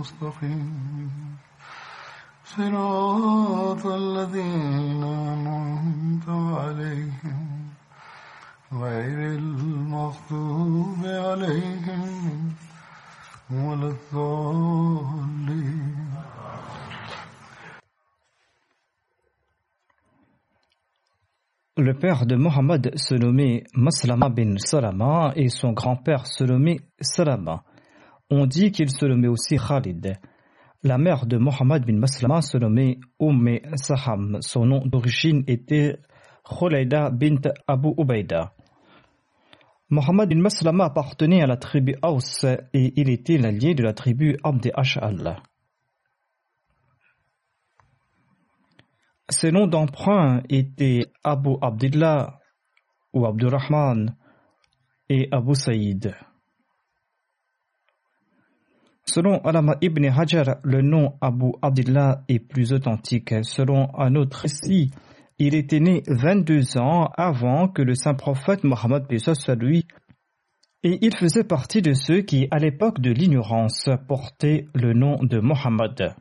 المستقيم صراط الذين أنعمت عليهم غير المغضوب عليهم ولا الضالين Le père de Mohammed se nommait Maslama bin Salama et son grand-père se nommait Salama. On dit qu'il se nommait aussi Khalid. La mère de Mohammed bin Maslama se nommait Umm Saham. Son nom d'origine était Khulaida bint Abu Ubaida. Mohammed bin Maslama appartenait à la tribu Aus et il était l'allié de la tribu Abd Ash'al. Ses noms d'emprunt étaient Abu Abdullah ou Abdurrahman et Abu Saïd. Selon Alama ibn Hajar, le nom Abu Abdullah est plus authentique. Selon un autre récit, il était né 22 ans avant que le saint prophète Mohammed soit lui et il faisait partie de ceux qui, à l'époque de l'ignorance, portaient le nom de Mohammed.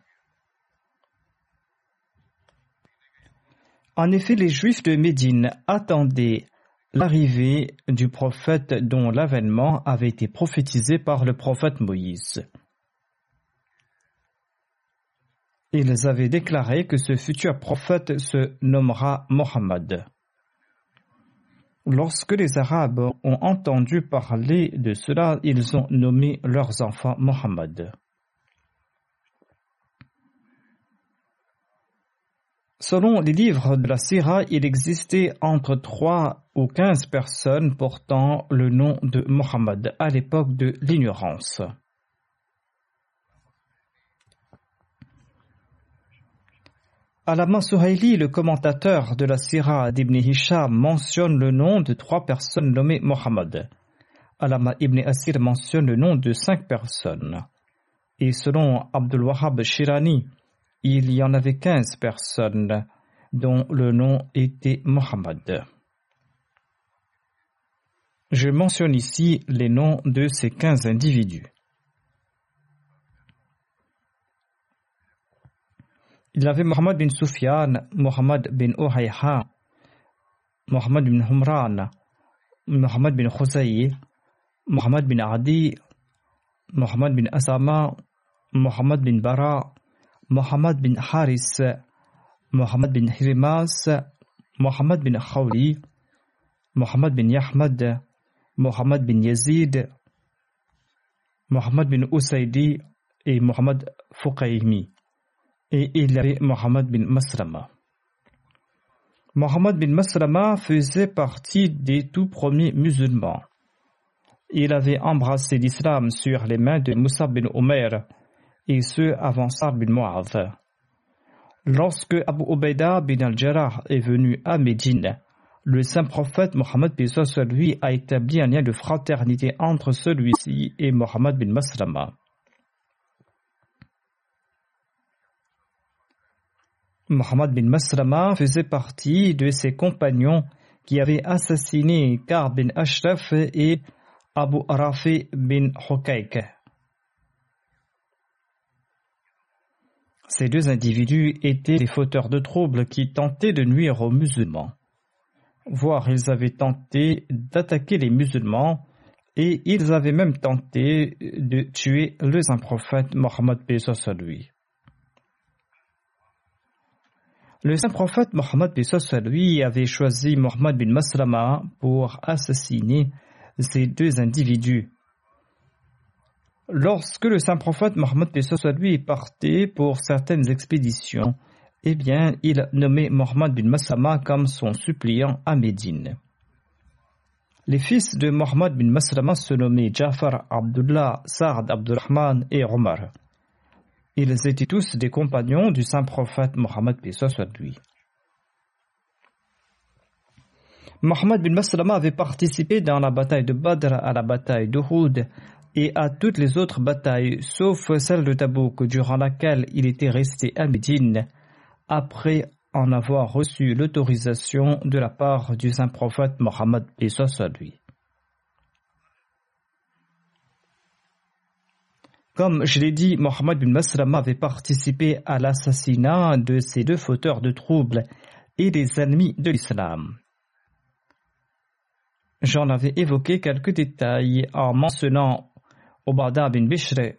En effet, les Juifs de Médine attendaient l'arrivée du prophète dont l'avènement avait été prophétisé par le prophète Moïse. Ils avaient déclaré que ce futur prophète se nommera Mohammed. Lorsque les Arabes ont entendu parler de cela, ils ont nommé leurs enfants Mohammed. Selon les livres de la Sira, il existait entre 3 ou 15 personnes portant le nom de Mohammed à l'époque de l'ignorance. Alama Suhaili, le commentateur de la Sira d'Ibn Hisham, mentionne le nom de trois personnes nommées Mohammed. Alama Ibn Asir mentionne le nom de cinq personnes. Et selon Abdul Wahab Shirani, il y en avait quinze personnes dont le nom était Mohammed. Je mentionne ici les noms de ces quinze individus. Il avait Mohammed bin Sufyan, Mohammed bin Uhayha, Mohammed bin Humran, Mohammed bin Khuzay, Mohammed bin Adi, Mohammed bin Asama, Mohammed bin Bara, Mohammed bin Haris, Mohammed bin Hirimas, Mohammed bin Khawli, Mohammed bin Yahmad, Mohammed bin Yazid, Mohammed bin Usaidi et Mohammed Fuqaymi et il avait Mohammed bin Maslama. Mohammed bin Maslama faisait partie des tout premiers musulmans. Il avait embrassé l'islam sur les mains de Moussa bin Omer et ce avant Sar bin Mu'adh. Lorsque Abu Ubaida bin al-Jarrah est venu à Médine, le saint prophète Mohammed lui a établi un lien de fraternité entre celui-ci et Mohammed bin Maslama. Mohammed bin Maslama faisait partie de ses compagnons qui avait assassiné Kar bin Ashraf et Abu Rafi bin Hukaik. Ces deux individus étaient des fauteurs de troubles qui tentaient de nuire aux musulmans. Voire ils avaient tenté d'attaquer les musulmans et ils avaient même tenté de tuer le saint prophète Mohammed lui. Le saint prophète Mohammed lui avait choisi Mohammed bin Maslama pour assassiner ces deux individus. Lorsque le saint prophète Mohammed lui partait pour certaines expéditions, eh bien, il nommait Mohammed bin Maslama comme son suppliant à Médine. Les fils de Mohammed bin Maslama se nommaient Jafar, Abdullah, Saad, Abdurrahman et Omar. Ils étaient tous des compagnons du saint prophète Mohammed lui. Mohammed bin Maslama avait participé dans la bataille de Badr, à la bataille d'Uhud et à toutes les autres batailles, sauf celle de Tabouk, durant laquelle il était resté à Médine, après en avoir reçu l'autorisation de la part du saint prophète Mohammed lui. Comme je l'ai dit, Mohammed bin Maslama avait participé à l'assassinat de ces deux fauteurs de troubles et des ennemis de l'islam. J'en avais évoqué quelques détails en mentionnant Obada bin Bishr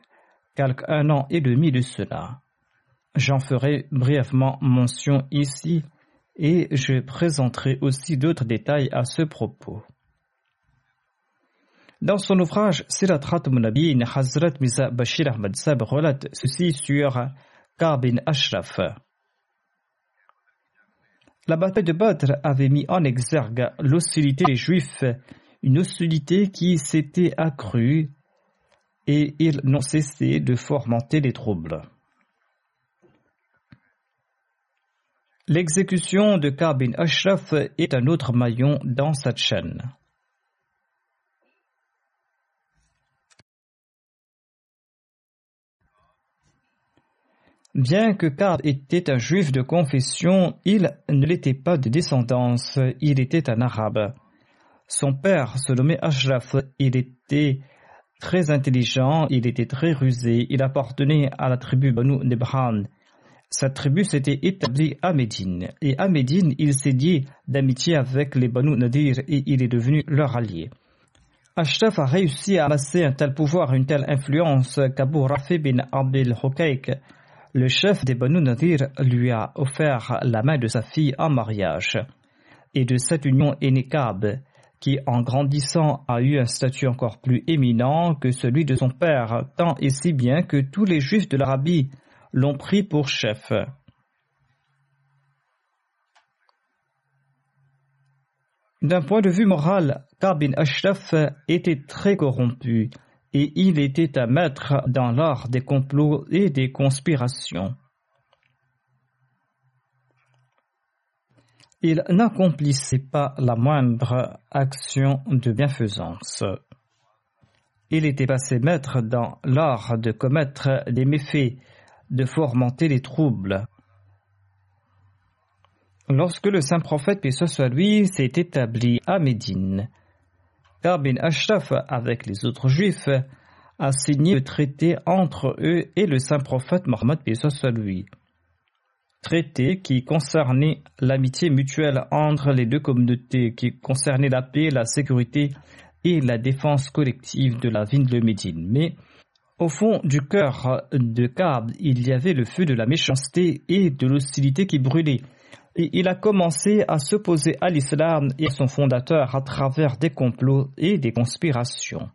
quelques un an et demi de cela. J'en ferai brièvement mention ici et je présenterai aussi d'autres détails à ce propos. Dans son ouvrage Sirat Munabiyin, Hazrat Misa Bashir Ahmad Sab relate ceci sur Kabin Ashraf. La bataille de Badr avait mis en exergue l'hostilité des Juifs, une hostilité qui s'était accrue et ils n'ont cessé de fomenter les troubles. L'exécution de Kabin Ashraf est un autre maillon dans cette chaîne. Bien que Kab était un juif de confession, il ne l'était pas de descendance, il était un arabe. Son père se nommait Ashraf, il était très intelligent, il était très rusé, il appartenait à la tribu Banu Nebran. Sa tribu s'était établie à Médine. Et à Médine, il s'est dit d'amitié avec les Banu Nadir et il est devenu leur allié. Ashraf a réussi à amasser un tel pouvoir, une telle influence qu'Abu Rafi bin Abdel Hokaik, le chef des Banu Nadir, lui a offert la main de sa fille en mariage. Et de cette union est né qui en grandissant a eu un statut encore plus éminent que celui de son père, tant et si bien que tous les juifs de l'Arabie l'ont pris pour chef. D'un point de vue moral, Kabin Ashraf était très corrompu et il était un maître dans l'art des complots et des conspirations. Il n'accomplissait pas la moindre action de bienfaisance. Il était passé maître dans l'art de commettre des méfaits de fomenter les troubles. Lorsque le saint prophète, paix soit lui, s'est établi à Médine, Karbin Ashraf, avec les autres juifs, a signé le traité entre eux et le saint prophète Mohammed, lui. Traité qui concernait l'amitié mutuelle entre les deux communautés, qui concernait la paix, la sécurité et la défense collective de la ville de Médine. Mais au fond du cœur de Kab, il y avait le feu de la méchanceté et de l'hostilité qui brûlait. Et il a commencé à s'opposer à l'islam et à son fondateur à travers des complots et des conspirations.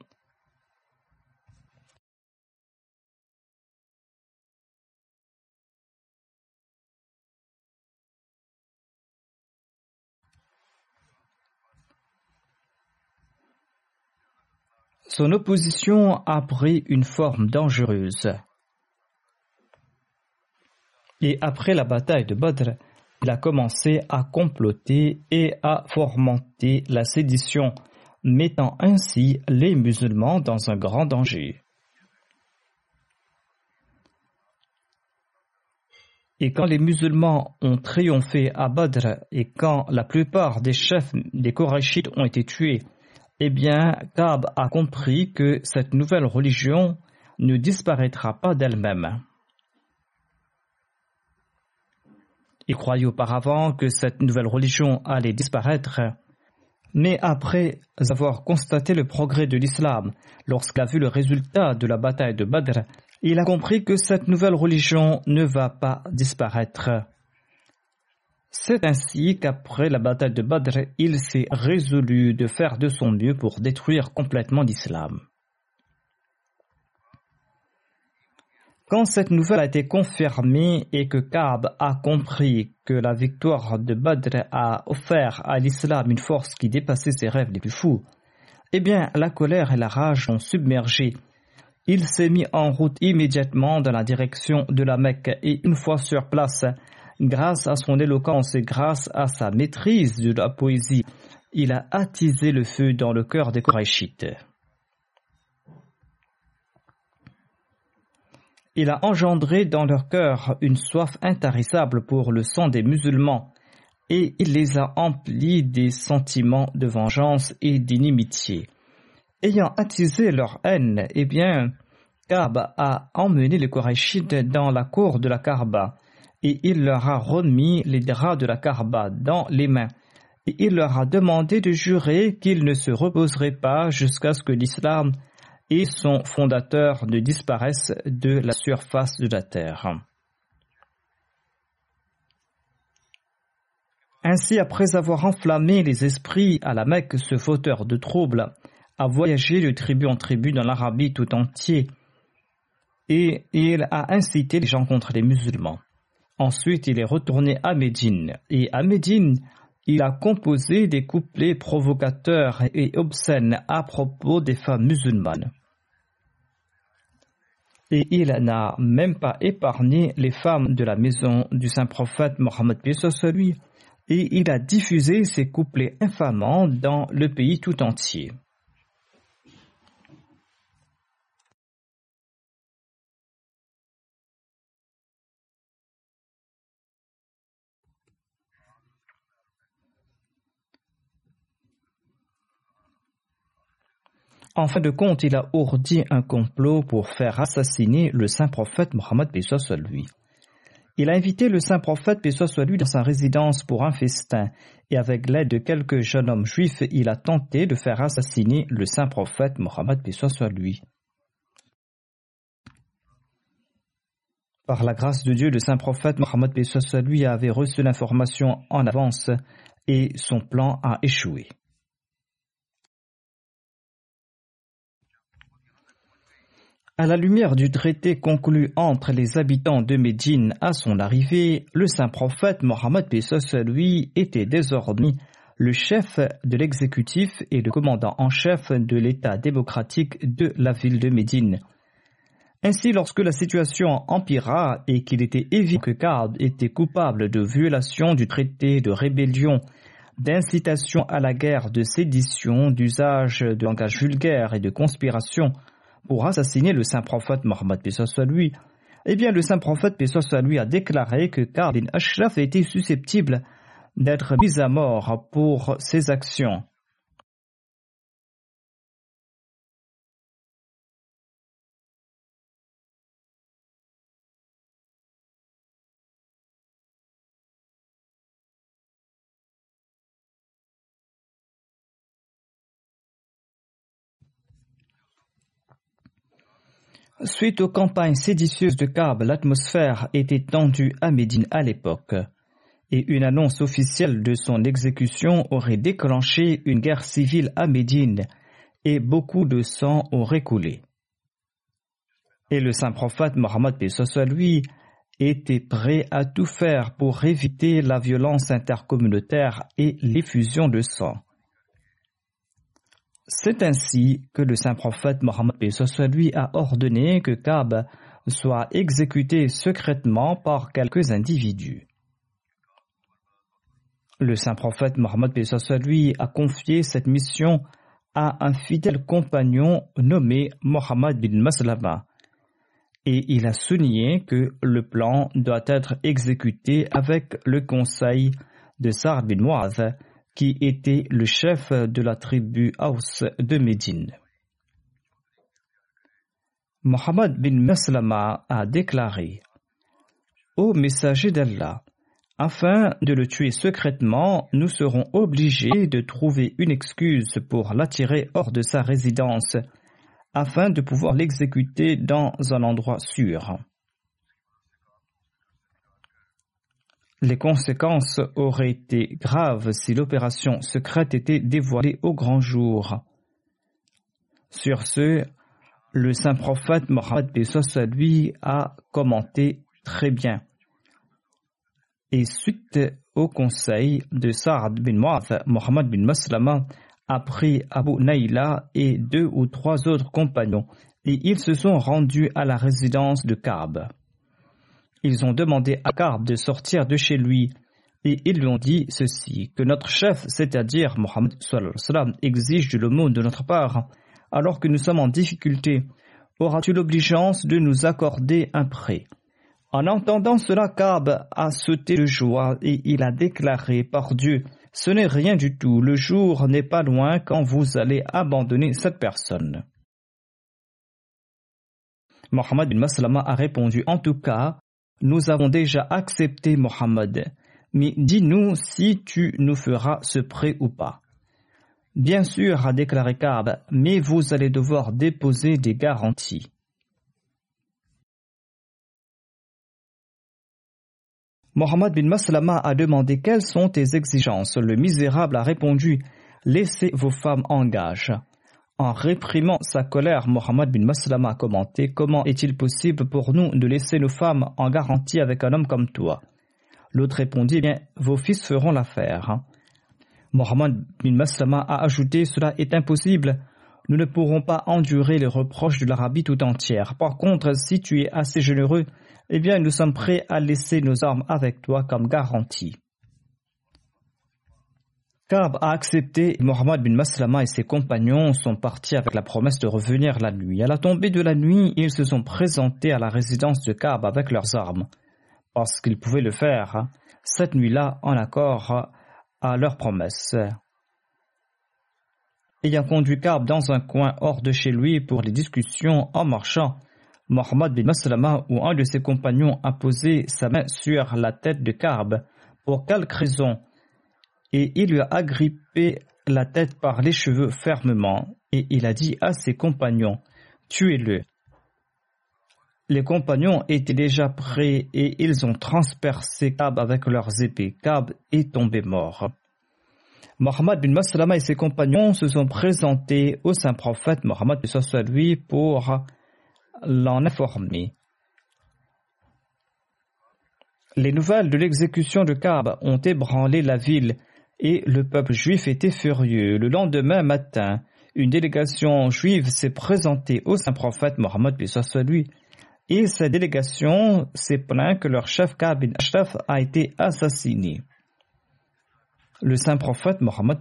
Son opposition a pris une forme dangereuse. Et après la bataille de Badr, il a commencé à comploter et à fomenter la sédition, mettant ainsi les musulmans dans un grand danger. Et quand les musulmans ont triomphé à Badr et quand la plupart des chefs des Korachites ont été tués, eh bien, Kab a compris que cette nouvelle religion ne disparaîtra pas d'elle-même. Il croyait auparavant que cette nouvelle religion allait disparaître, mais après avoir constaté le progrès de l'islam, lorsqu'il a vu le résultat de la bataille de Badr, il a compris que cette nouvelle religion ne va pas disparaître. C'est ainsi qu'après la bataille de Badr, il s'est résolu de faire de son mieux pour détruire complètement l'islam. Quand cette nouvelle a été confirmée et que Kaab a compris que la victoire de Badr a offert à l'islam une force qui dépassait ses rêves les plus fous, eh bien la colère et la rage l'ont submergé. Il s'est mis en route immédiatement dans la direction de la Mecque et une fois sur place, grâce à son éloquence et grâce à sa maîtrise de la poésie, il a attisé le feu dans le cœur des Korachites. Il a engendré dans leur cœur une soif intarissable pour le sang des musulmans et il les a emplis des sentiments de vengeance et d'inimitié. Ayant attisé leur haine, eh bien, Kab a emmené les Korachites dans la cour de la Karba et il leur a remis les draps de la Karba dans les mains et il leur a demandé de jurer qu'ils ne se reposeraient pas jusqu'à ce que l'islam et son fondateur ne disparaissent de la surface de la terre. Ainsi, après avoir enflammé les esprits à la Mecque, ce fauteur de troubles a voyagé de tribu en tribu dans l'Arabie tout entier et il a incité les gens contre les musulmans. Ensuite, il est retourné à Médine et à Médine, il a composé des couplets provocateurs et obscènes à propos des femmes musulmanes. Et il n'a même pas épargné les femmes de la maison du saint prophète Mohammed lui, et il a diffusé ses couplets infamants dans le pays tout entier. En fin de compte, il a ourdi un complot pour faire assassiner le saint prophète Mohammed soit lui. Il a invité le saint prophète soit lui dans sa résidence pour un festin, et avec l'aide de quelques jeunes hommes juifs, il a tenté de faire assassiner le saint prophète Mohammed soit lui. Par la grâce de Dieu, le saint prophète Mohammed lui avait reçu l'information en avance et son plan a échoué. À la lumière du traité conclu entre les habitants de Médine à son arrivée, le saint prophète Mohammed Pesos lui était désormais le chef de l'exécutif et le commandant en chef de l'État démocratique de la ville de Médine. Ainsi, lorsque la situation empira et qu'il était évident que Kaab était coupable de violation du traité de rébellion, d'incitation à la guerre, de sédition, d'usage de langage vulgaire et de conspiration, pour assassiner le saint prophète Mohammed soit lui, eh bien le saint prophète soit lui a déclaré que Karl Ashraf était susceptible d'être mis à mort pour ses actions. Suite aux campagnes séditieuses de Kab, l'atmosphère était tendue à Médine à l'époque, et une annonce officielle de son exécution aurait déclenché une guerre civile à Médine, et beaucoup de sang aurait coulé. Et le saint prophète Mohammed lui était prêt à tout faire pour éviter la violence intercommunautaire et l'effusion de sang. C'est ainsi que le saint prophète Mohammed lui a ordonné que Kab soit exécuté secrètement par quelques individus. Le saint prophète Mohammed lui a confié cette mission à un fidèle compagnon nommé Mohammed bin Maslama. et il a souligné que le plan doit être exécuté avec le conseil de Sa'd bin Mu'adh, qui était le chef de la tribu Aus de Médine. Mohammed bin Maslama a déclaré Ô messager d'Allah, afin de le tuer secrètement, nous serons obligés de trouver une excuse pour l'attirer hors de sa résidence afin de pouvoir l'exécuter dans un endroit sûr. Les conséquences auraient été graves si l'opération secrète était dévoilée au grand jour. Sur ce, le saint prophète Mohammed lui a commenté très bien. Et suite au conseil de Saad bin Mu'ath, Mohammed bin Maslama a pris Abu Naïla et deux ou trois autres compagnons et ils se sont rendus à la résidence de Ka'b. Ils ont demandé à Ka'b de sortir de chez lui et ils lui ont dit ceci que notre chef, c'est-à-dire Mohammed exige de l'aumône de notre part alors que nous sommes en difficulté. Auras-tu l'obligeance de nous accorder un prêt? En entendant cela, Ka'b a sauté de joie et il a déclaré par Dieu ce n'est rien du tout. Le jour n'est pas loin quand vous allez abandonner cette personne. Mohammed bin Maslama a répondu En tout cas, nous avons déjà accepté Mohammed, mais dis-nous si tu nous feras ce prêt ou pas. Bien sûr, a déclaré Ka'b, mais vous allez devoir déposer des garanties. Mohammed bin Maslama a demandé quelles sont tes exigences. Le misérable a répondu Laissez vos femmes en gage. En réprimant sa colère, Mohammed bin Maslama a commenté Comment est-il possible pour nous de laisser nos femmes en garantie avec un homme comme toi? L'autre répondit Bien, vos fils feront l'affaire. Mohammed bin Maslama a ajouté Cela est impossible. Nous ne pourrons pas endurer les reproches de l'Arabie tout entière. Par contre, si tu es assez généreux, eh bien, nous sommes prêts à laisser nos armes avec toi comme garantie. Kab a accepté. Mohammed bin Maslama et ses compagnons sont partis avec la promesse de revenir la nuit. À la tombée de la nuit, ils se sont présentés à la résidence de Kab avec leurs armes, parce qu'ils pouvaient le faire hein, cette nuit-là en accord à leur promesse. Ayant conduit Kab dans un coin hors de chez lui pour les discussions en marchant, Mohammed bin Maslama ou un de ses compagnons a posé sa main sur la tête de Karb pour quelque raison et il lui a agrippé la tête par les cheveux fermement et il a dit à ses compagnons Tuez-le. Les compagnons étaient déjà prêts et ils ont transpercé Kab avec leurs épées. Kab est tombé mort. Mohammed bin Maslama et ses compagnons se sont présentés au saint prophète Mohammed lui pour l'en informer. Les nouvelles de l'exécution de Kaab ont ébranlé la ville et le peuple juif était furieux. Le lendemain matin, une délégation juive s'est présentée au saint prophète Mohammed lui et cette délégation s'est plaint que leur chef Kaab bin Ashraf a été assassiné. Le saint prophète Mohammed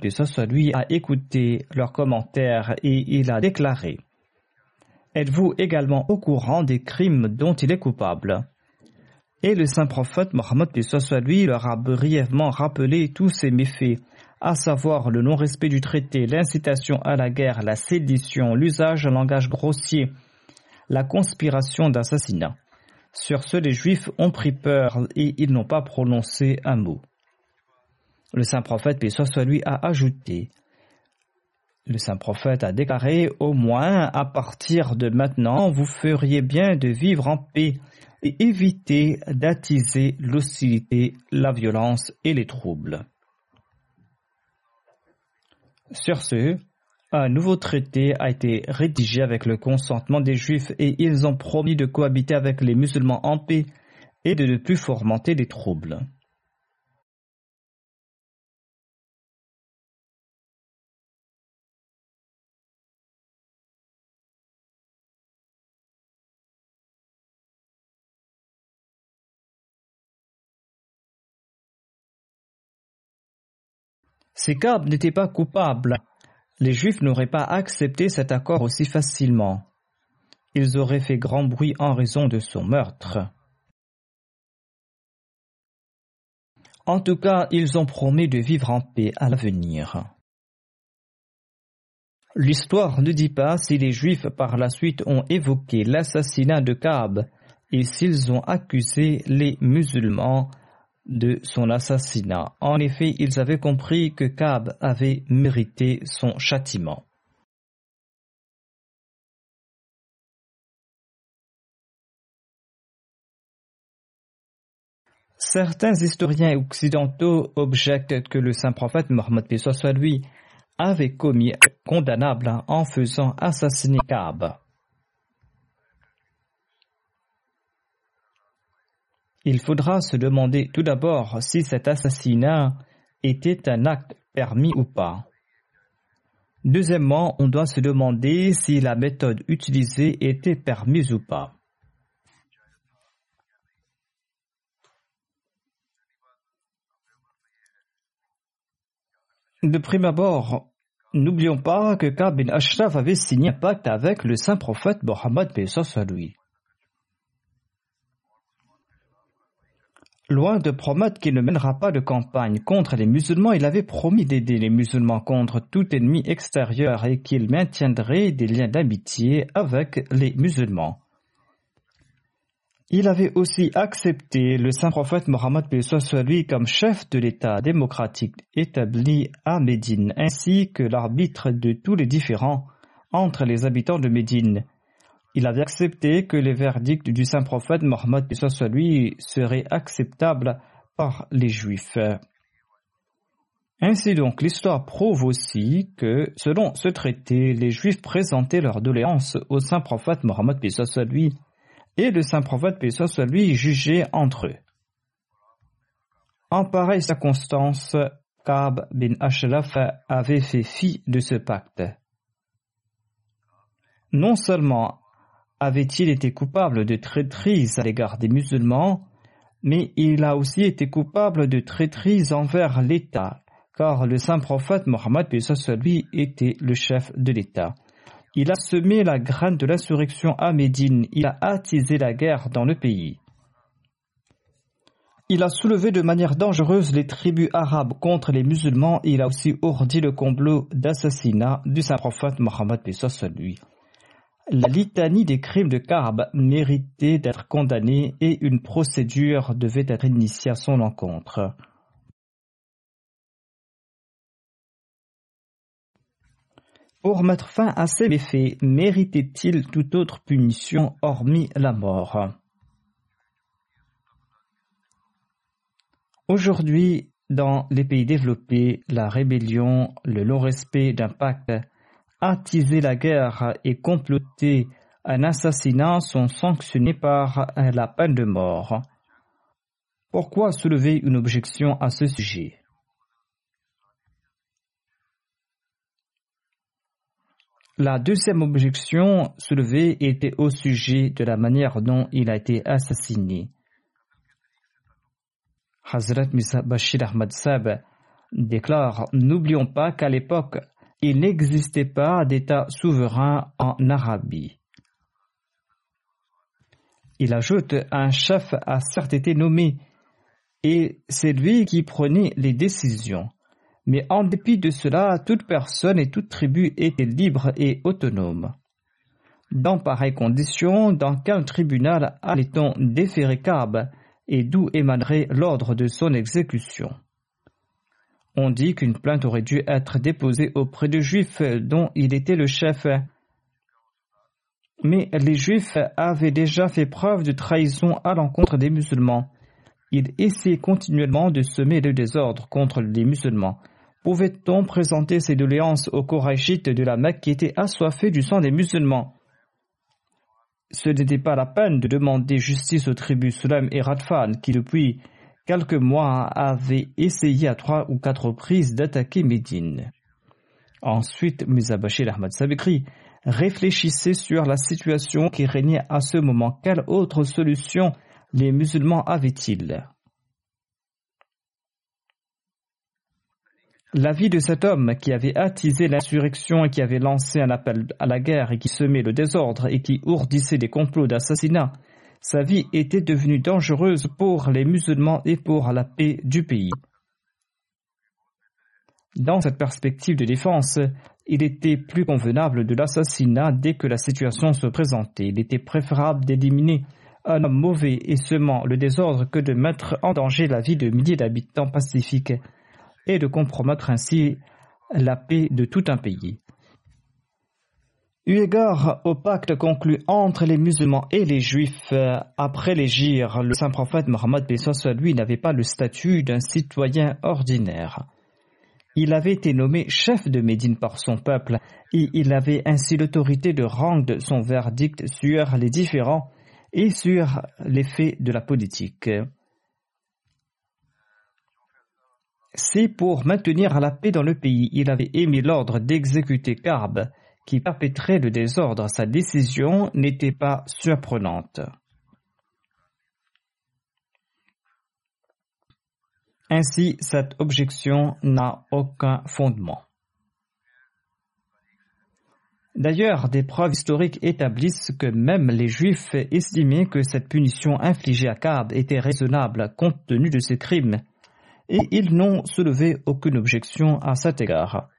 lui a écouté leurs commentaires et il a déclaré Êtes-vous également au courant des crimes dont il est coupable? Et le saint prophète Mohammed lui leur a brièvement rappelé tous ces méfaits, à savoir le non-respect du traité, l'incitation à la guerre, la sédition, l'usage d'un langage grossier, la conspiration d'assassinat. Sur ce, les Juifs ont pris peur et ils n'ont pas prononcé un mot. Le saint prophète, soit lui, a ajouté le saint prophète a déclaré Au moins, à partir de maintenant, vous feriez bien de vivre en paix et éviter d'attiser l'hostilité, la violence et les troubles. Sur ce, un nouveau traité a été rédigé avec le consentement des Juifs et ils ont promis de cohabiter avec les musulmans en paix et de ne plus fomenter des troubles. Si Kab n'était pas coupable, les Juifs n'auraient pas accepté cet accord aussi facilement. ils auraient fait grand bruit en raison de son meurtre. En tout cas, ils ont promis de vivre en paix à l'avenir. L'histoire ne dit pas si les Juifs par la suite ont évoqué l'assassinat de Kaab et s'ils ont accusé les musulmans de son assassinat. En effet, ils avaient compris que Kaab avait mérité son châtiment. Certains historiens occidentaux objectent que le saint prophète Mohammed lui avait commis un condamnable en faisant assassiner Kaab. Il faudra se demander tout d'abord si cet assassinat était un acte permis ou pas. Deuxièmement, on doit se demander si la méthode utilisée était permise ou pas. De prime abord, n'oublions pas que Ka'b bin Ashraf avait signé un pacte avec le saint prophète Mohammed lui. Loin de promettre qu'il ne mènera pas de campagne contre les musulmans, il avait promis d'aider les musulmans contre tout ennemi extérieur et qu'il maintiendrait des liens d'amitié avec les musulmans. Il avait aussi accepté le saint prophète Mohammed lui comme chef de l'État démocratique établi à Médine, ainsi que l'arbitre de tous les différends entre les habitants de Médine. Il avait accepté que les verdicts du saint prophète Mohammed lui seraient acceptables par les Juifs. Ainsi donc, l'histoire prouve aussi que, selon ce traité, les Juifs présentaient leurs doléances au saint prophète Mohammed lui et le saint prophète soit lui jugé entre eux. En pareille circonstance, Ka'b bin Ashraf avait fait fi de ce pacte. Non seulement avait-il été coupable de traîtrise à l'égard des musulmans, mais il a aussi été coupable de traîtrise envers l'État, car le saint prophète Mohammed lui était le chef de l'État. Il a semé la graine de l'insurrection à Médine. Il a attisé la guerre dans le pays. Il a soulevé de manière dangereuse les tribus arabes contre les musulmans et il a aussi ordi le complot d'assassinat du saint prophète Mohammed lui. La litanie des crimes de Kaab méritait d'être condamnée et une procédure devait être initiée à son encontre. Pour mettre fin à ces méfaits, méritait-il toute autre punition hormis la mort? Aujourd'hui, dans les pays développés, la rébellion, le non-respect d'un pacte, attiser la guerre et comploter un assassinat sont sanctionnés par la peine de mort. Pourquoi soulever une objection à ce sujet? La deuxième objection soulevée était au sujet de la manière dont il a été assassiné. Hazrat Misa Bashir Ahmad Sab déclare N'oublions pas qu'à l'époque, il n'existait pas d'État souverain en Arabie. Il ajoute Un chef a certes été nommé, et c'est lui qui prenait les décisions. Mais en dépit de cela, toute personne et toute tribu était libre et autonome. Dans pareilles conditions, dans quel tribunal allait-on déférer Kaab et d'où émanerait l'ordre de son exécution? On dit qu'une plainte aurait dû être déposée auprès de Juifs dont il était le chef. Mais les Juifs avaient déjà fait preuve de trahison à l'encontre des musulmans. Ils essayaient continuellement de semer le désordre contre les musulmans. Pouvait-on présenter ces doléances aux Korachites de la Mecque qui étaient assoiffés du sang des musulmans? Ce n'était pas la peine de demander justice aux tribus Sulaim et Radfan qui, depuis quelques mois, avaient essayé à trois ou quatre reprises d'attaquer Médine. Ensuite, Mizabashir Ahmad Sabekri réfléchissait sur la situation qui régnait à ce moment. Quelle autre solution les musulmans avaient-ils? La vie de cet homme qui avait attisé l'insurrection et qui avait lancé un appel à la guerre et qui semait le désordre et qui ourdissait des complots d'assassinat, sa vie était devenue dangereuse pour les musulmans et pour la paix du pays. Dans cette perspective de défense, il était plus convenable de l'assassinat dès que la situation se présentait. Il était préférable d'éliminer un homme mauvais et semant le désordre que de mettre en danger la vie de milliers d'habitants pacifiques et de compromettre ainsi la paix de tout un pays. Eu égard au pacte conclu entre les musulmans et les juifs après l'égir, le saint prophète Mohammed lui n'avait pas le statut d'un citoyen ordinaire. Il avait été nommé chef de Médine par son peuple et il avait ainsi l'autorité de rendre son verdict sur les différents et sur les faits de la politique. Si pour maintenir la paix dans le pays, il avait émis l'ordre d'exécuter Karb, qui perpétrait le désordre, sa décision n'était pas surprenante. Ainsi, cette objection n'a aucun fondement. D'ailleurs, des preuves historiques établissent que même les Juifs estimaient que cette punition infligée à Karb était raisonnable compte tenu de ses crimes et ils n'ont soulevé aucune objection à cet égard.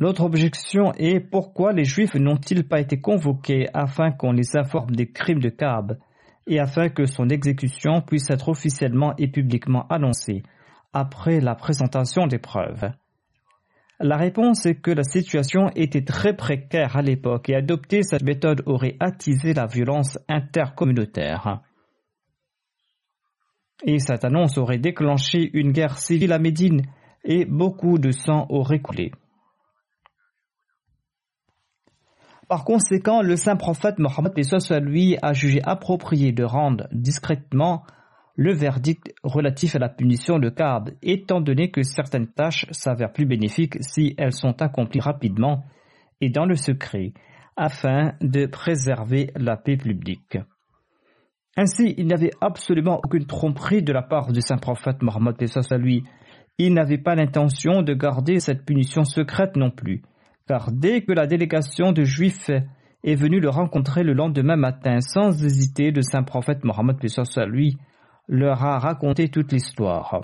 L'autre objection est pourquoi les Juifs n'ont-ils pas été convoqués afin qu'on les informe des crimes de Kaab et afin que son exécution puisse être officiellement et publiquement annoncée après la présentation des preuves? La réponse est que la situation était très précaire à l'époque et adopter cette méthode aurait attisé la violence intercommunautaire et cette annonce aurait déclenché une guerre civile à Médine et beaucoup de sang aurait coulé. Par conséquent, le saint prophète Mohammed lui a jugé approprié de rendre discrètement le verdict relatif à la punition de Kaab, étant donné que certaines tâches s'avèrent plus bénéfiques si elles sont accomplies rapidement et dans le secret, afin de préserver la paix publique. Ainsi, il n'y avait absolument aucune tromperie de la part du saint prophète Mohammed lui. Il n'avait pas l'intention de garder cette punition secrète non plus, car dès que la délégation de Juifs est venue le rencontrer le lendemain matin, sans hésiter, le saint prophète Mohammed à lui leur a raconté toute l'histoire.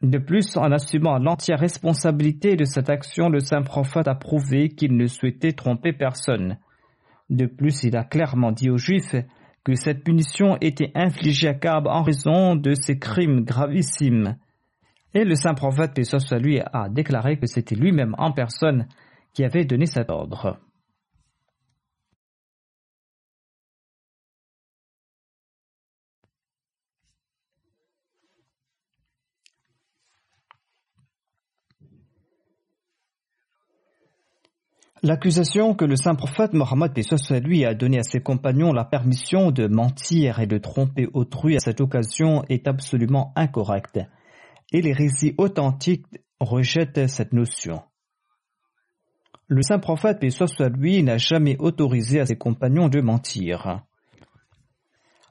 De plus, en assumant l'entière responsabilité de cette action, le saint prophète a prouvé qu'il ne souhaitait tromper personne. De plus, il a clairement dit aux Juifs que cette punition était infligée à Kab en raison de ses crimes gravissimes. Et le saint prophète, paix a déclaré que c'était lui-même en personne qui avait donné cet ordre. L'accusation que le saint prophète Mohammed lui a donnée à ses compagnons la permission de mentir et de tromper autrui à cette occasion est absolument incorrecte, et les récits authentiques rejettent cette notion. Le saint prophète lui n'a jamais autorisé à ses compagnons de mentir.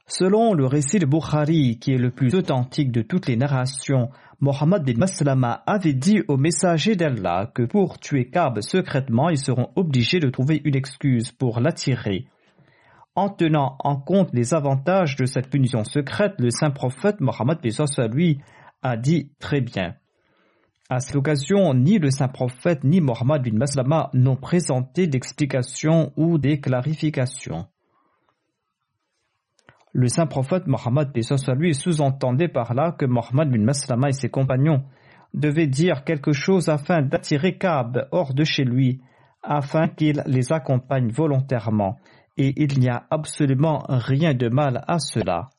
Selon le récit de Bukhari, qui est le plus authentique de toutes les narrations, Mohammed bin Maslama avait dit aux messagers d'Allah que pour tuer Kab secrètement, ils seront obligés de trouver une excuse pour l'attirer. En tenant en compte les avantages de cette punition secrète, le saint prophète Mohammed lui a dit très bien. À cette occasion, ni le saint prophète ni Mohammed bin Maslama n'ont présenté d'explications ou des clarifications. Le saint prophète Mohammed lui sous-entendait par là que Mohammed bin Maslama et ses compagnons devaient dire quelque chose afin d'attirer Kaab hors de chez lui, afin qu'il les accompagne volontairement, et il n'y a absolument rien de mal à cela.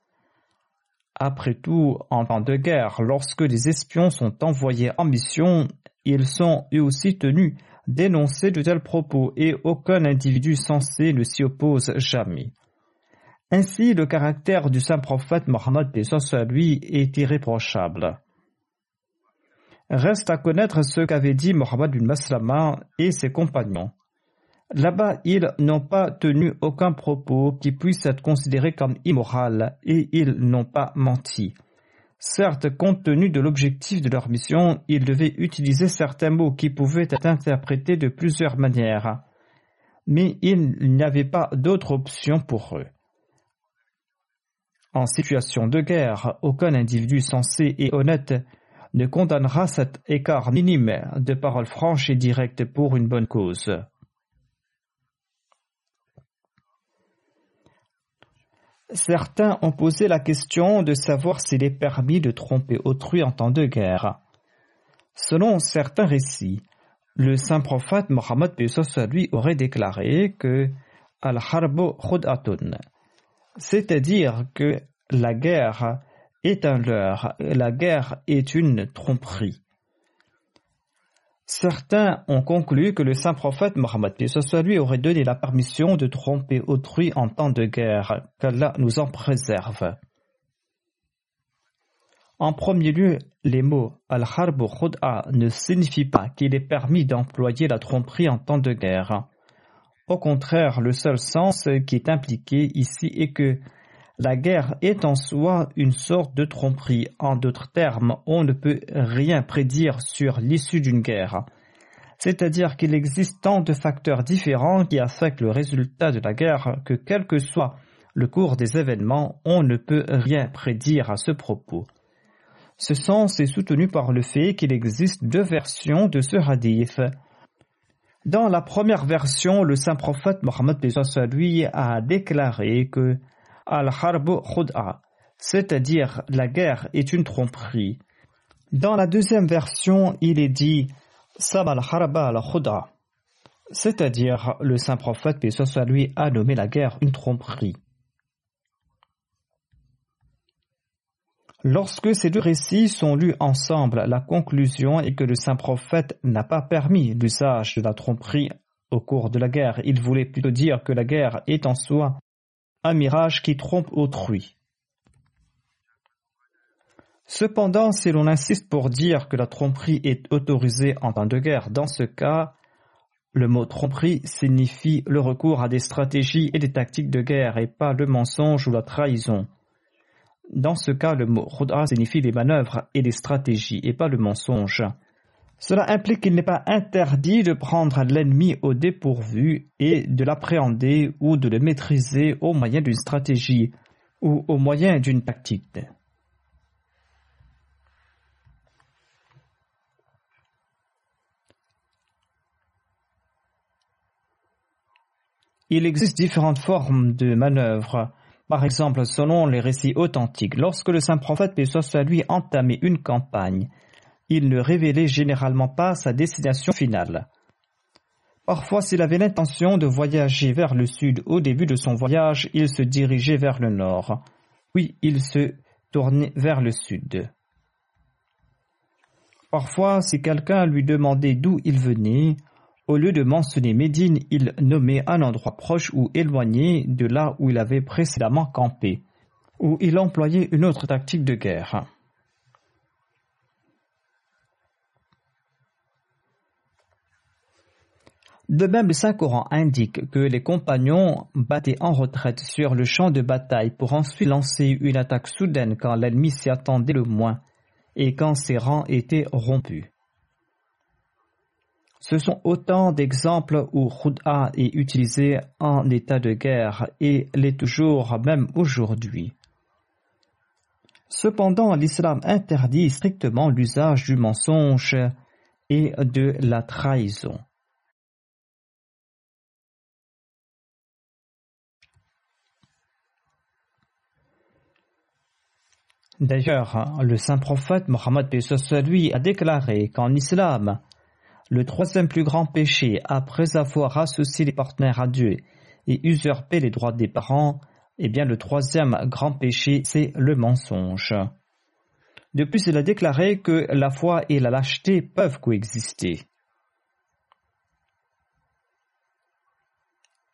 Après tout, en temps de guerre, lorsque les espions sont envoyés en mission, ils sont eux aussi tenus d'énoncer de tels propos et aucun individu censé ne s'y oppose jamais. Ainsi, le caractère du saint prophète Mohammed à lui est irréprochable. Reste à connaître ce qu'avaient dit Mohammed bin Maslama et ses compagnons. Là-bas, ils n'ont pas tenu aucun propos qui puisse être considéré comme immoral et ils n'ont pas menti. Certes, compte tenu de l'objectif de leur mission, ils devaient utiliser certains mots qui pouvaient être interprétés de plusieurs manières. Mais il n'y avait pas d'autre option pour eux. En situation de guerre, aucun individu sensé et honnête ne condamnera cet écart minime de paroles franches et directes pour une bonne cause. Certains ont posé la question de savoir s'il est permis de tromper autrui en temps de guerre. Selon certains récits, le saint prophète Mohammed lui aurait déclaré que Al-Harbo c'est-à-dire que la guerre est un leurre, la guerre est une tromperie. Certains ont conclu que le saint prophète Mohammed lui aurait donné la permission de tromper autrui en temps de guerre, qu'Allah nous en préserve. En premier lieu, les mots al-harb khud'a ne signifient pas qu'il est permis d'employer la tromperie en temps de guerre. Au contraire, le seul sens qui est impliqué ici est que la guerre est en soi une sorte de tromperie. En d'autres termes, on ne peut rien prédire sur l'issue d'une guerre. C'est-à-dire qu'il existe tant de facteurs différents qui affectent le résultat de la guerre que quel que soit le cours des événements, on ne peut rien prédire à ce propos. Ce sens est soutenu par le fait qu'il existe deux versions de ce hadith. Dans la première version, le saint prophète Mohammed lui a déclaré que al-harb khud'a, c'est-à-dire la guerre est une tromperie. Dans la deuxième version, il est dit Sab al-harba al-khud'a, c'est-à-dire le saint prophète, paix soit lui, a nommé la guerre une tromperie. Lorsque ces deux récits sont lus ensemble, la conclusion est que le saint prophète n'a pas permis l'usage de la tromperie au cours de la guerre. Il voulait plutôt dire que la guerre est en soi un mirage qui trompe autrui. Cependant, si l'on insiste pour dire que la tromperie est autorisée en temps de guerre, dans ce cas, le mot tromperie signifie le recours à des stratégies et des tactiques de guerre et pas le mensonge ou la trahison. Dans ce cas, le mot khud'a signifie les manœuvres et les stratégies et pas le mensonge. Cela implique qu'il n'est pas interdit de prendre l'ennemi au dépourvu et de l'appréhender ou de le maîtriser au moyen d'une stratégie ou au moyen d'une tactique. Il existe différentes formes de manœuvres. Par exemple, selon les récits authentiques, lorsque le saint prophète peut soit lui entamait une campagne, il ne révélait généralement pas sa destination finale. Parfois, s'il avait l'intention de voyager vers le sud au début de son voyage, il se dirigeait vers le nord. Puis il se tournait vers le sud. Parfois, si quelqu'un lui demandait d'où il venait, au lieu de mentionner Médine, il nommait un endroit proche ou éloigné de là où il avait précédemment campé, ou il employait une autre tactique de guerre. De même, le Saint-Coran indique que les compagnons battaient en retraite sur le champ de bataille pour ensuite lancer une attaque soudaine quand l'ennemi s'y attendait le moins et quand ses rangs étaient rompus. Ce sont autant d'exemples où Khud'a est utilisé en état de guerre et l'est toujours même aujourd'hui. Cependant, l'islam interdit strictement l'usage du mensonge et de la trahison. D'ailleurs, le saint prophète Mohammed lui a déclaré qu'en islam, le troisième plus grand péché, après avoir associé les partenaires à Dieu et usurpé les droits des parents, eh bien le troisième grand péché, c'est le mensonge. De plus, il a déclaré que la foi et la lâcheté peuvent coexister.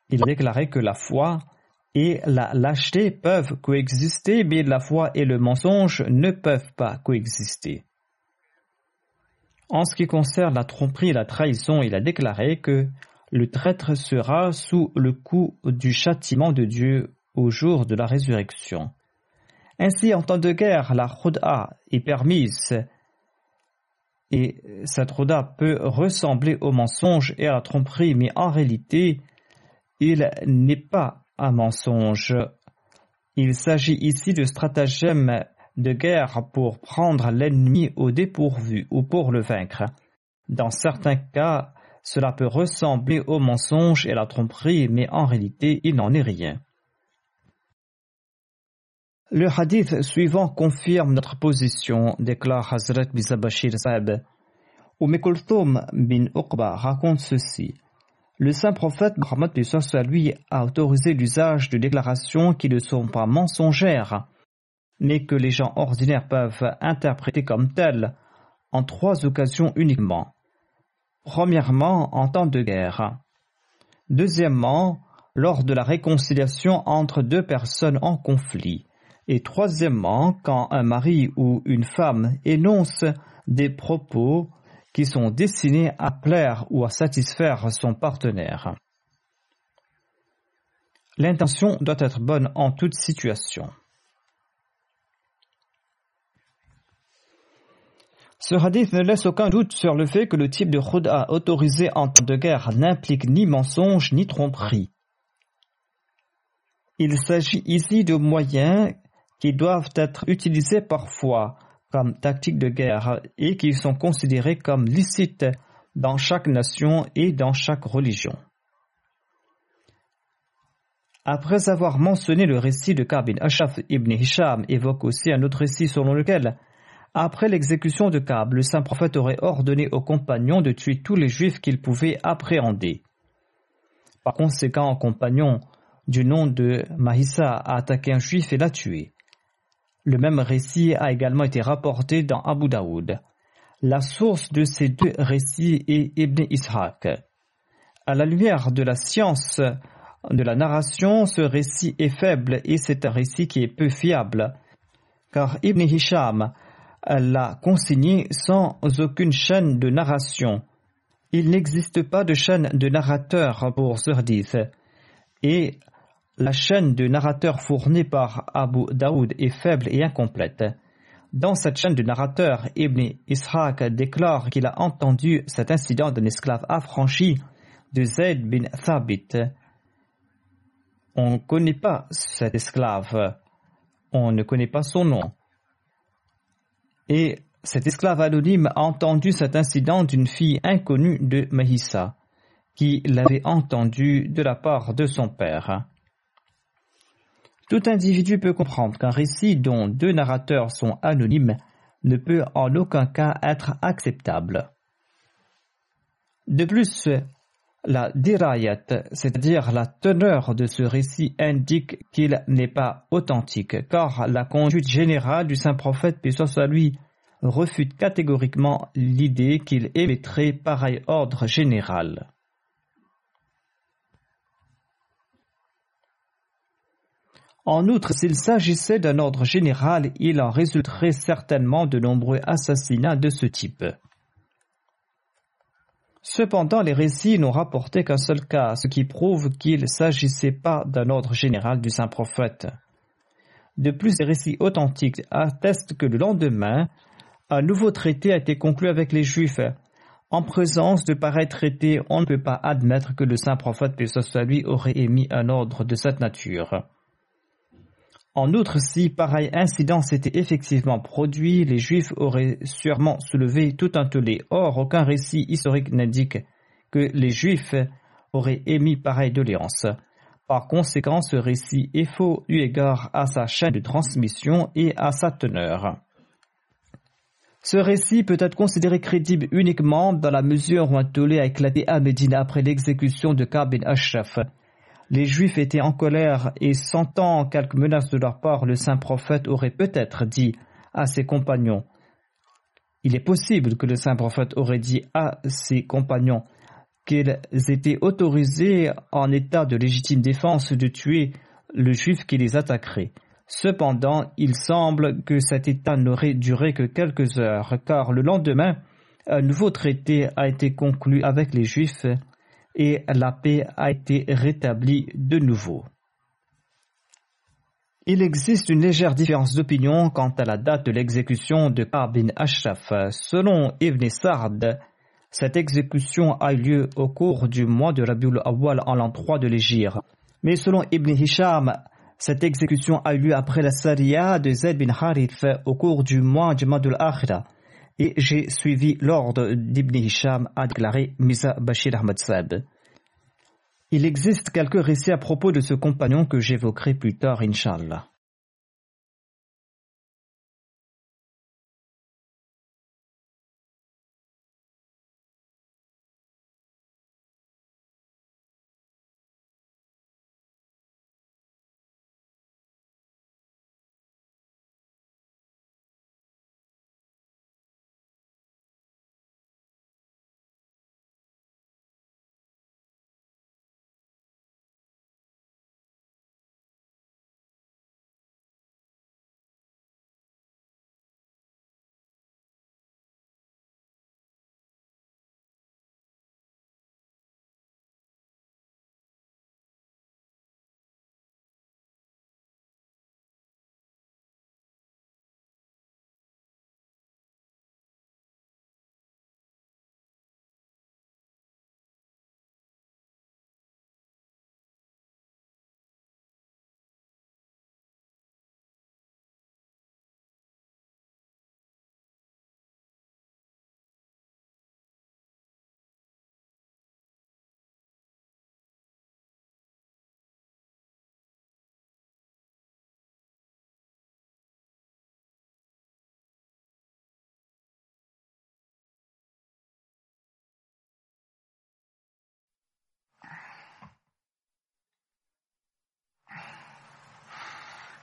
Il a déclaré que la foi et la lâcheté peuvent coexister, mais la foi et le mensonge ne peuvent pas coexister. En ce qui concerne la tromperie et la trahison, il a déclaré que le traître sera sous le coup du châtiment de Dieu au jour de la résurrection. Ainsi, en temps de guerre, la khud'a est permise et cette khud'a peut ressembler au mensonge et à la tromperie, mais en réalité, il n'est pas un mensonge. Il s'agit ici de stratagème de guerre pour prendre l'ennemi au dépourvu ou pour le vaincre. Dans certains cas, cela peut ressembler au mensonge et à la tromperie, mais en réalité, il n'en est rien. Le hadith suivant confirme notre position, déclare Hazrat Bizabashir Saeb. Umm bin Uqba raconte ceci. Le saint prophète Muhammad lui a autorisé l'usage de déclarations qui ne sont pas mensongères, mais que les gens ordinaires peuvent interpréter comme telles en trois occasions uniquement. Premièrement, en temps de guerre. Deuxièmement, lors de la réconciliation entre deux personnes en conflit. Et troisièmement, quand un mari ou une femme énonce des propos qui sont destinés à plaire ou à satisfaire son partenaire. L'intention doit être bonne en toute situation. Ce hadith ne laisse aucun doute sur le fait que le type de khud'a autorisé en temps de guerre n'implique ni mensonge ni tromperie. Il s'agit ici de moyens qui doivent être utilisés parfois comme tactique de guerre et qui sont considérés comme licites dans chaque nation et dans chaque religion. Après avoir mentionné le récit de Kab Ashaf ibn Hisham, évoque aussi un autre récit selon lequel, après l'exécution de Kab, le saint prophète aurait ordonné aux compagnons de tuer tous les juifs qu'ils pouvaient appréhender. Par conséquent, un compagnon du nom de Mahissa a attaqué un juif et l'a tué. Le même récit a également été rapporté dans Abu Daoud. La source de ces deux récits est Ibn Ishaq. À la lumière de la science de la narration, ce récit est faible et c'est un récit qui est peu fiable, car Ibn Hisham l'a consigné sans aucune chaîne de narration. Il n'existe pas de chaîne de narrateur pour ce la chaîne de narrateurs fournie par Abu Daoud est faible et incomplète. Dans cette chaîne de narrateurs, Ibn Ishaq déclare qu'il a entendu cet incident d'un esclave affranchi de Zayd bin Thabit. On ne connaît pas cet esclave. On ne connaît pas son nom. Et cet esclave anonyme a entendu cet incident d'une fille inconnue de Mahissa, qui l'avait entendu de la part de son père. Tout individu peut comprendre qu'un récit dont deux narrateurs sont anonymes ne peut en aucun cas être acceptable. De plus, la dirayat, c'est-à-dire la teneur de ce récit, indique qu'il n'est pas authentique, car la conduite générale du saint prophète, puis soit lui, refute catégoriquement l'idée qu'il émettrait pareil ordre général. En outre, s'il s'agissait d'un ordre général, il en résulterait certainement de nombreux assassinats de ce type. Cependant, les récits n'ont rapporté qu'un seul cas, ce qui prouve qu'il ne s'agissait pas d'un ordre général du saint prophète. De plus, les récits authentiques attestent que le lendemain, un nouveau traité a été conclu avec les Juifs. En présence de pareils traités, on ne peut pas admettre que le saint prophète, puis lui, aurait émis un ordre de cette nature. En outre, si pareil incident s'était effectivement produit, les Juifs auraient sûrement soulevé tout un tollé. Or, aucun récit historique n'indique que les Juifs auraient émis pareille doléance. Par conséquent, ce récit est faux eu égard à sa chaîne de transmission et à sa teneur. Ce récit peut être considéré crédible uniquement dans la mesure où un tollé a éclaté à Médine après l'exécution de Kab bin Ashraf. Les Juifs étaient en colère et sentant quelques menaces de leur part, le saint prophète aurait peut-être dit à ses compagnons Il est possible que le saint prophète aurait dit à ses compagnons qu'ils étaient autorisés en état de légitime défense de tuer le juif qui les attaquerait. Cependant, il semble que cet état n'aurait duré que quelques heures, car le lendemain, un nouveau traité a été conclu avec les Juifs et la paix a été rétablie de nouveau. Il existe une légère différence d'opinion quant à la date de l'exécution de Ka'b bin Ashraf. Selon Ibn Sa'd, cette exécution a eu lieu au cours du mois de Rabiul Awwal en l'an 3 de l'Égypte. Mais selon Ibn Hisham, cette exécution a eu lieu après la Sariya de Zayd bin Harith au cours du mois du Madul Akhira. Et j'ai suivi l'ordre d'Ibn Hisham, a déclaré Misa Bashir Ahmad Saab. Il existe quelques récits à propos de ce compagnon que j'évoquerai plus tard, Inch'Allah.